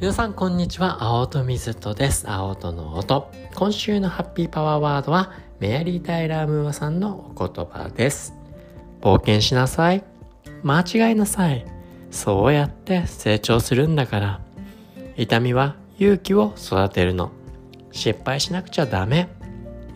皆さんこんにちは、青戸水戸です。青戸の音。今週のハッピーパワーワードは、メアリー・タイラー・ムーアさんのお言葉です。冒険しなさい。間違いなさい。そうやって成長するんだから。痛みは勇気を育てるの。失敗しなくちゃダメ。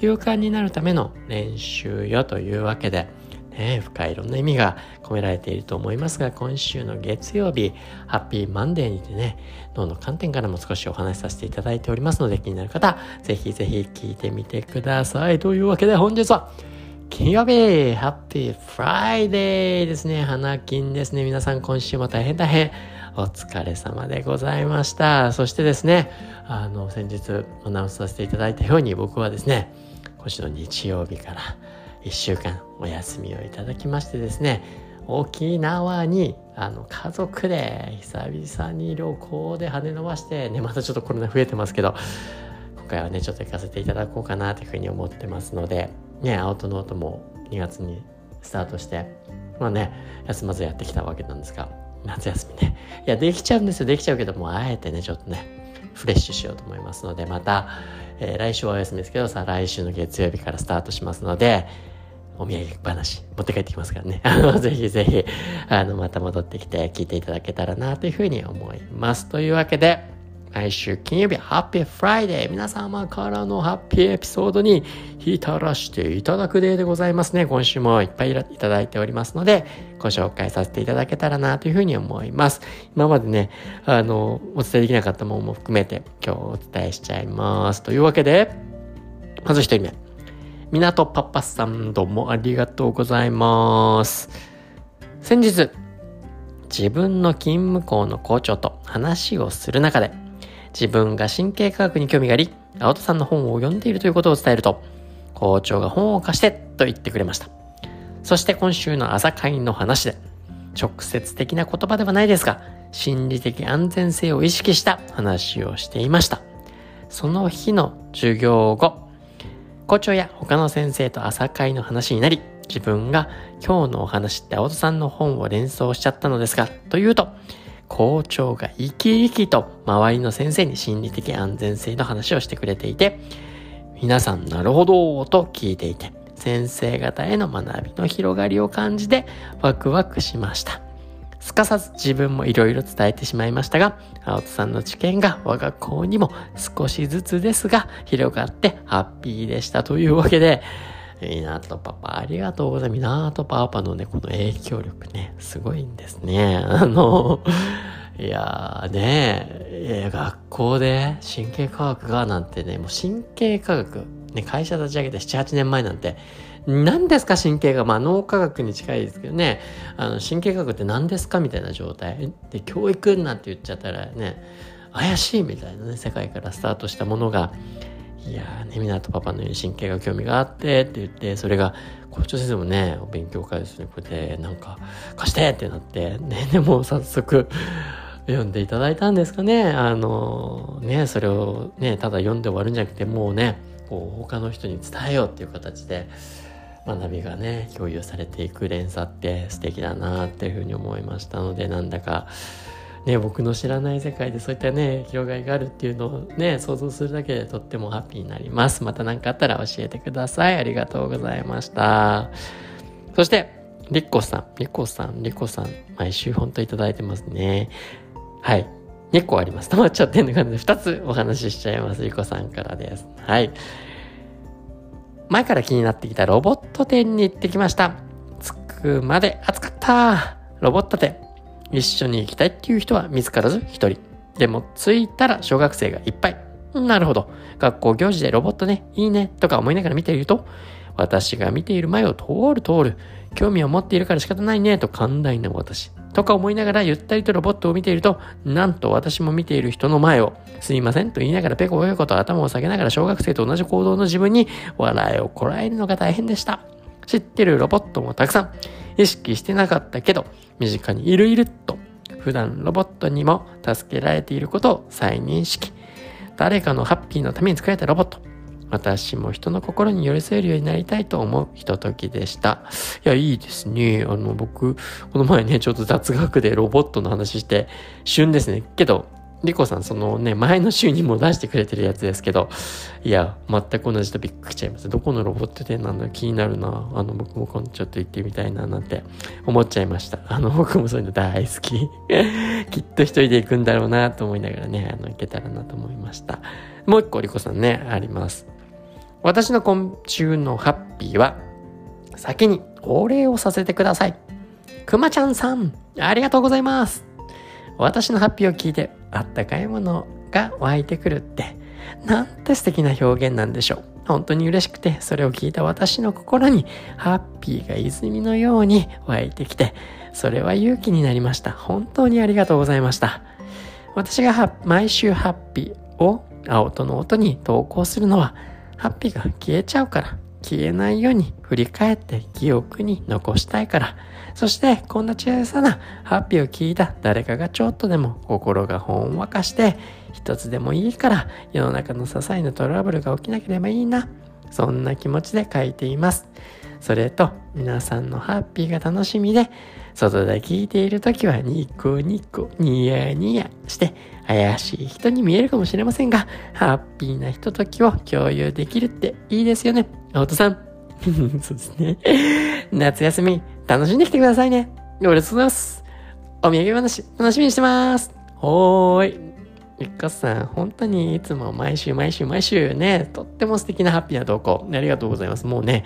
勇敢になるための練習よというわけで、ね、深いいろんな意味が込められていると思いますが、今週の月曜日、ハッピーマンデーにてね、脳の観点からも少しお話しさせていただいておりますので、気になる方、ぜひぜひ聞いてみてください。というわけで本日は、金曜日、ハッピーフライデーですね。花金ですね。皆さん今週も大変大変お疲れ様でございました。そしてですね、あの、先日アナウンスさせていただいたように僕はですね、今週の日曜日から1週間お休みをいただきましてですね沖縄にあの家族で久々に旅行で羽伸ばしてねまたちょっとコロナ増えてますけど今回はねちょっと行かせていただこうかなというふうに思ってますのでねアウトノートも2月にスタートしてまあね休まずやってきたわけなんですが夏休みね。いやできちゃうんですよ。できちゃうけどもあえてねちょっとねフレッシュしようと思いますのでまた、えー、来週はお休みですけどさ来週の月曜日からスタートしますのでお土産話持って帰ってきますからね。あの、ぜひぜひ、あの、また戻ってきて聞いていただけたらなというふうに思います。というわけで、来週金曜日、ハッピーフライデー皆様からのハッピーエピソードに浸らしていただくデーでございますね。今週もいっぱいいただいておりますので、ご紹介させていただけたらなというふうに思います。今までね、あの、お伝えできなかったものも含めて今日お伝えしちゃいます。というわけで、まず一人目。港パパさんどうもありがとうございます。先日、自分の勤務校の校長と話をする中で、自分が神経科学に興味があり、青戸さんの本を読んでいるということを伝えると、校長が本を貸してと言ってくれました。そして今週の朝会の話で、直接的な言葉ではないですが、心理的安全性を意識した話をしていました。その日の授業後、校長や他の先生と朝会の話になり、自分が今日のお話って青戸さんの本を連想しちゃったのですが、というと、校長が生き生きと周りの先生に心理的安全性の話をしてくれていて、皆さんなるほどと聞いていて、先生方への学びの広がりを感じてワクワクしました。すかさず自分も色々伝えてしまいましたが、青戸さんの知見が我が校にも少しずつですが広がってハッピーでしたというわけで、港パパありがとうございます。港パパのね、この影響力ね、すごいんですね。あの、いやーね、学校で神経科学がなんてね、もう神経科学、ね、会社立ち上げて7、8年前なんて、何ですか神経が、まあ脳科学に近いですけどね、あの神経科学って何ですかみたいな状態。で、教育なんて言っちゃったらね、怪しいみたいなね、世界からスタートしたものが、いやーね、港パパのように神経が興味があってって言って、それが校長先生もね、お勉強会ですね、こうやってなんか貸してってなって、ね、でも早速読んでいただいたんですかね。あの、ね、それをね、ただ読んで終わるんじゃなくて、もうね、こう他の人に伝えようっていう形で、学びがね共有されていく連鎖って素敵だなっていうふうに思いましたのでなんだかね僕の知らない世界でそういったね広がりがあるっていうのをね想像するだけでとってもハッピーになります。また何かあったら教えてください。ありがとうございました。そしてリッコさん。リコさんリコさん毎週本当いただいてますね。はい2個あります。止まっちゃってんのかで2つお話ししちゃいます。リコさんからです。はい。前から気になってきたロボット店に行ってきました。着くまで暑かった。ロボット店。一緒に行きたいっていう人は見つからず一人。でも着いたら小学生がいっぱい。なるほど。学校行事でロボットね、いいね、とか思いながら見ていると、私が見ている前を通る通る。興味を持っているから仕方ないね、と寛大な私。とか思いながらゆったりとロボットを見ていると、なんと私も見ている人の前を、すいませんと言いながらペコペコと頭を下げながら小学生と同じ行動の自分に笑いをこらえるのが大変でした。知ってるロボットもたくさん、意識してなかったけど、身近にいるいるっと、普段ロボットにも助けられていることを再認識。誰かのハッピーのために作られたロボット。私も人の心に寄り添えるようになりたいと思うひとときでした。いや、いいですね。あの、僕、この前ね、ちょっと雑学でロボットの話して、旬ですね。けど、リコさん、そのね、前の週にも出してくれてるやつですけど、いや、全く同じトピック来ちゃいます。どこのロボット店なんだ気になるな。あの、僕もちょっと行ってみたいな、なんて思っちゃいました。あの、僕もそういうの大好き。きっと一人で行くんだろうなと思いながらね、あの、行けたらなと思いました。もう一個、リコさんね、あります。私の今週のハッピーは、先にお礼をさせてください。くまちゃんさん、ありがとうございます。私のハッピーを聞いて、あったかいものが湧いてくるって、なんて素敵な表現なんでしょう。本当に嬉しくて、それを聞いた私の心に、ハッピーが泉のように湧いてきて、それは勇気になりました。本当にありがとうございました。私が毎週ハッピーを青との音に投稿するのは、ハッピーが消えちゃうから、消えないように振り返って記憶に残したいから、そしてこんな小さなハッピーを聞いた誰かがちょっとでも心がほんわかして一つでもいいから世の中の些細なトラブルが起きなければいいな。そんな気持ちで書いています。それと皆さんのハッピーが楽しみで外で聞いている時はニコニコニヤニヤして怪しい人に見えるかもしれませんがハッピーなひとときを共有できるっていいですよね。青戸さん。そうですね。夏休み楽しんできてくださいね。ありがとうございます。お土産話楽しみにしてます。ほーい。ゆっかさん、本当にいつも毎週毎週毎週ね、とっても素敵なハッピーな投稿、ありがとうございます。もうね、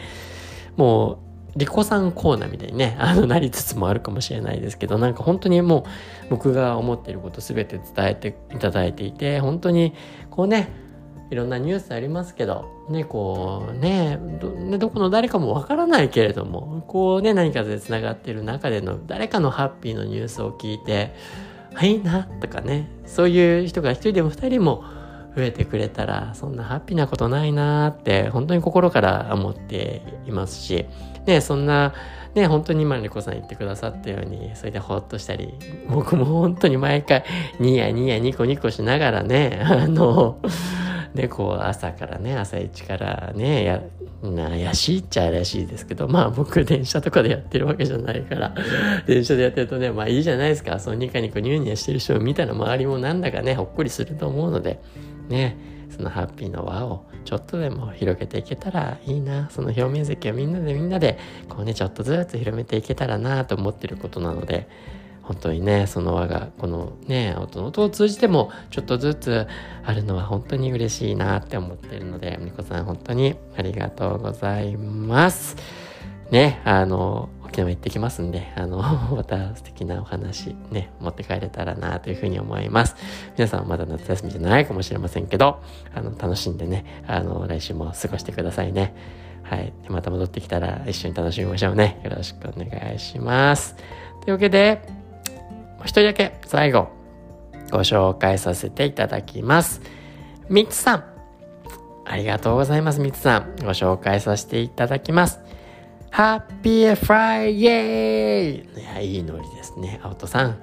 もう、リコさんコーナーみたいにね、あの、なりつつもあるかもしれないですけど、なんか本当にもう、僕が思っていることすべて伝えていただいていて、本当に、こうね、いろんなニュースありますけど、ね、こうね、どねどこの誰かもわからないけれども、こうね、何かで繋がってる中での誰かのハッピーのニュースを聞いて、はいな、とかね、そういう人が一人でも二人も増えてくれたら、そんなハッピーなことないなって、本当に心から思っていますし、ね、そんな、ね、本当に今、リコさん言ってくださったように、それでほっとしたり、僕も本当に毎回、ニヤニヤニコニコしながらね、あの、で、こう、朝からね、朝一からね、や、怪しいっちゃ怪しいですけど、まあ僕電車とかでやってるわけじゃないから、電車でやってるとね、まあいいじゃないですか。そうニカニコニューニヤしてる人を見たら周りもなんだかね、ほっこりすると思うので、ね、そのハッピーの輪をちょっとでも広げていけたらいいな。その表面積をみんなでみんなで、こうね、ちょっとずつ広めていけたらなと思ってることなので、本当にね、その輪が、このね、音の音を通じても、ちょっとずつあるのは本当に嬉しいなって思ってるので、みこさん本当にありがとうございます。ね、あの、沖縄行ってきますんで、あの、また素敵なお話ね、持って帰れたらなというふうに思います。皆さんまだ夏休みじゃないかもしれませんけど、あの、楽しんでね、あの、来週も過ごしてくださいね。はい。でまた戻ってきたら一緒に楽しみましょうね。よろしくお願いします。というわけで、一人だけ最後ご紹介させていただきます。みつさん。ありがとうございます、みつさん。ご紹介させていただきます。ハッピーフライイェーイいや、いいノリですね。青戸さん。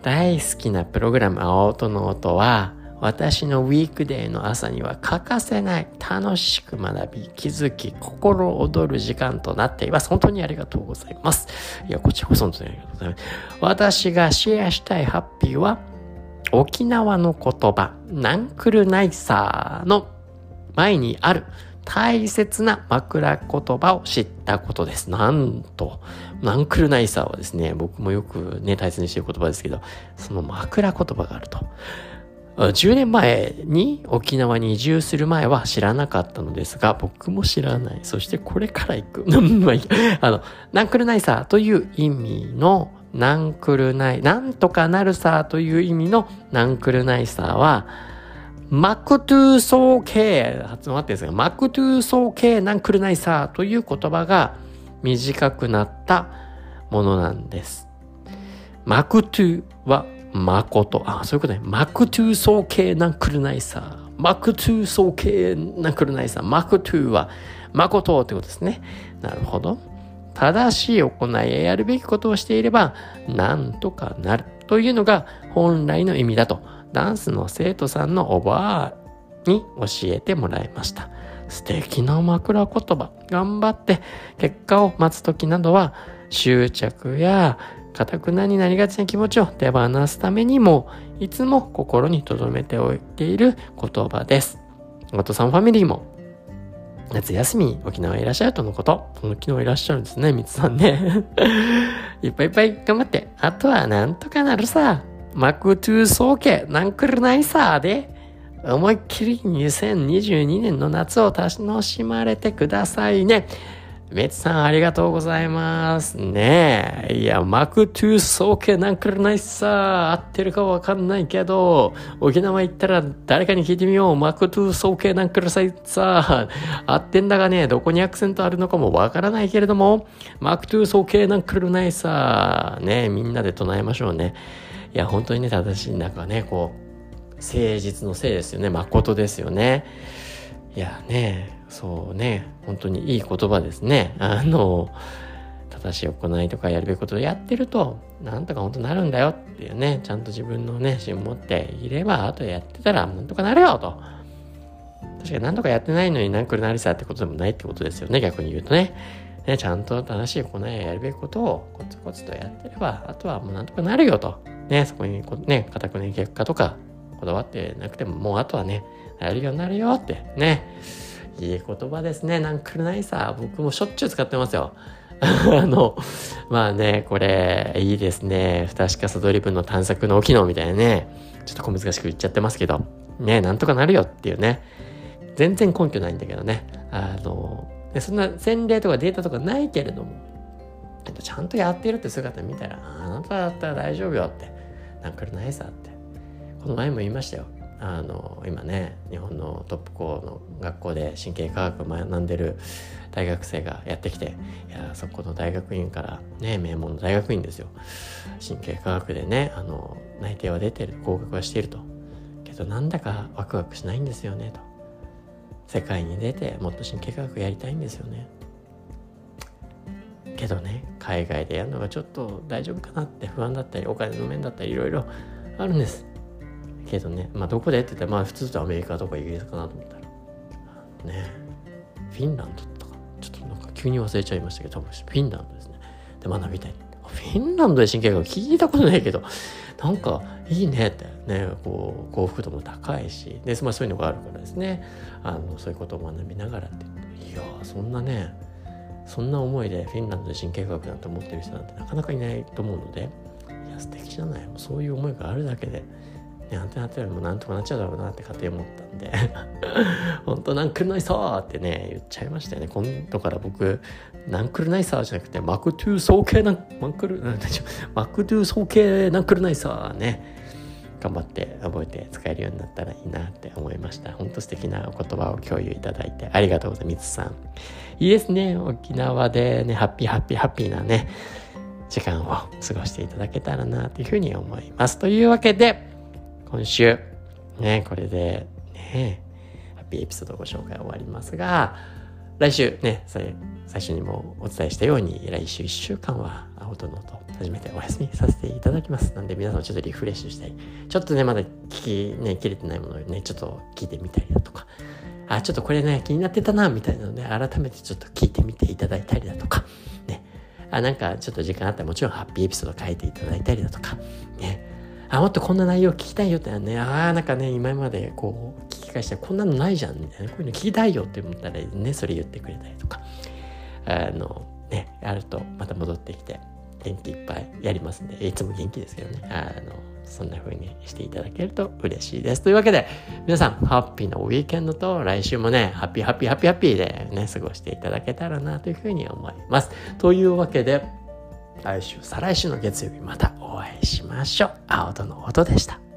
大好きなプログラム、青戸の音は、私のウィークデーの朝には欠かせない楽しく学び、気づき、心躍る時間となっています。本当にありがとうございます。いや、こちらこそ本当にありがとうございます。私がシェアしたいハッピーは、沖縄の言葉、ナンクルナイサーの前にある大切な枕言葉を知ったことです。なんと、ナンクルナイサーはですね、僕もよくね、大切にしている言葉ですけど、その枕言葉があると。10年前に沖縄に移住する前は知らなかったのですが、僕も知らない。そしてこれから行く。あの、ナンクルナイサーという意味のナンクルナイ、なんとかなるさという意味のナンクルナイサーは、マクトゥーソーケー、発音合ってんですか、マクトゥーソーケーナンクルナイサーという言葉が短くなったものなんです。マクトゥーは誠。あ、そういうことね。マクトゥーソーケーナンクルナイサー。マクトゥーソーケーナンクルナイサー。マクトゥーは誠ってことですね。なるほど。正しい行いややるべきことをしていれば、なんとかなる。というのが本来の意味だと、ダンスの生徒さんのおばあに教えてもらいました。素敵な枕言葉。頑張って結果を待つ時などは執着やかたくなになりがちな気持ちを手放すためにも、いつも心に留めておいている言葉です。お父さんファミリーも、夏休み沖縄いらっしゃるとのこと。昨日いらっしゃるんですね、みつさんね。いっぱいいっぱい頑張って。あとはなんとかなるさ。マクトゥーソーケ、なんくるないさで。思いっきり2022年の夏を楽しまれてくださいね。みつさんありがとうございます。ねえ。いや、マクトゥーソーケーなんくるないさ。合ってるかわかんないけど、沖縄行ったら誰かに聞いてみよう。マクトゥーソーケーなんくるないさ。合ってんだかね、どこにアクセントあるのかもわからないけれども、マクトゥーソーケーなんくるないさ。ねえみんなで唱えましょうね。いや、本当にね、正しい、なんかね、こう、誠実の誠ですよね。誠ですよね。いやね、そうね、本当にいい言葉ですね。あの、正しい行いとかやるべきことをやってると、なんとか本当になるんだよっていうね、ちゃんと自分のね、芯持っていれば、あとやってたらなんとかなるよと。確かになんとかやってないのになんくるなりさってことでもないってことですよね、逆に言うとね。ね、ちゃんと正しい行いをやるべきことをコツコツとやってれば、あとはもうなんとかなるよと。ね、そこにこ、ね、固くね、結果とかこだわってなくても、もうあとはね、やるようになるよって、ね。いい言葉ですね。なんくるないさ。僕もしょっちゅう使ってますよ。あの、まあね、これ、いいですね。不確かさドリブンの探索の機能みたいなね。ちょっと小難しく言っちゃってますけど。ね、なんとかなるよっていうね。全然根拠ないんだけどね。あの、そんな洗礼とかデータとかないけれども、ちゃんとやってるって姿見たら、あなただったら大丈夫よって。なんくるないさって。この前も言いましたよ。あの今ね日本のトップ校の学校で神経科学を学んでる大学生がやってきていやそこの大学院からね名門の大学院ですよ神経科学でねあの内定は出てる合格はしているとけどなんだかワクワクしないんですよねと世界に出てもっと神経科学やりたいんですよねけどね海外でやるのがちょっと大丈夫かなって不安だったりお金の面だったりいろいろあるんですけどね、まあどこでって言ったら、まあ普通とアメリカとかイギリスかなと思ったら、ね、フィンランドとか、ちょっとなんか急に忘れちゃいましたけど、多分フィンランドですね。で、学びたい。フィンランドで神経学聞いたことないけど、なんかいいねってね、こう幸福度も高いし、で、まあそういうのがあるからですね、あの、そういうことを学びながらって。いやそんなね、そんな思いでフィンランドで神経学なんて思ってる人なんてなかなかいないと思うので、いや、素敵じゃない。そういう思いがあるだけで、ね、アンテナテレビもなんとかなっちゃうだろうなって勝手に思ったんで 本当なんくるないさーってね、言っちゃいましたよね。今度から僕、なんくるないさーじゃなくて、マクトゥーソーケーなん、マクル、マクトゥーソーケーなんくるないさーね。頑張って覚えて使えるようになったらいいなって思いました。本当素敵なお言葉を共有いただいてありがとうございます。みつさん。いいですね。沖縄でね、ハッピーハッピーハッピーなね、時間を過ごしていただけたらなというふうに思います。というわけで、今週、ね、これで、ね、ハッピーエピソードご紹介終わりますが、来週。ね、最初にもお伝えしたように、来週1週間は青とノート初めてお休みさせていただきます。なんで皆さんちょっとリフレッシュしたい。ちょっとね、まだ聞き、ね、切れてないものをね、ちょっと聞いてみたりだとか、あ、ちょっとこれね、気になってたな、みたいなので、改めてちょっと聞いてみていただいたりだとか、ね、あ、なんかちょっと時間あったらもちろんハッピーエピソード書いていただいたりだとか、ね、あ、もっとこんな内容聞きたいよってね、ああ、なんかね、今までこう、き返して、こんなのないじゃん、みたいな、こういうの聞きたいよって思ったらね、それ言ってくれたりとか、あの、ね、あるとまた戻ってきて、元気いっぱいやりますんで、いつも元気ですけどね、あの、そんな風にしていただけると嬉しいです。というわけで、皆さん、ハッピーなウィーケンドと来週もね、ハッピーハッピーハッピーハッピーでね、過ごしていただけたらなというふうに思います。というわけで、来週、再来週の月曜日またお会いしましょう。青との音でした。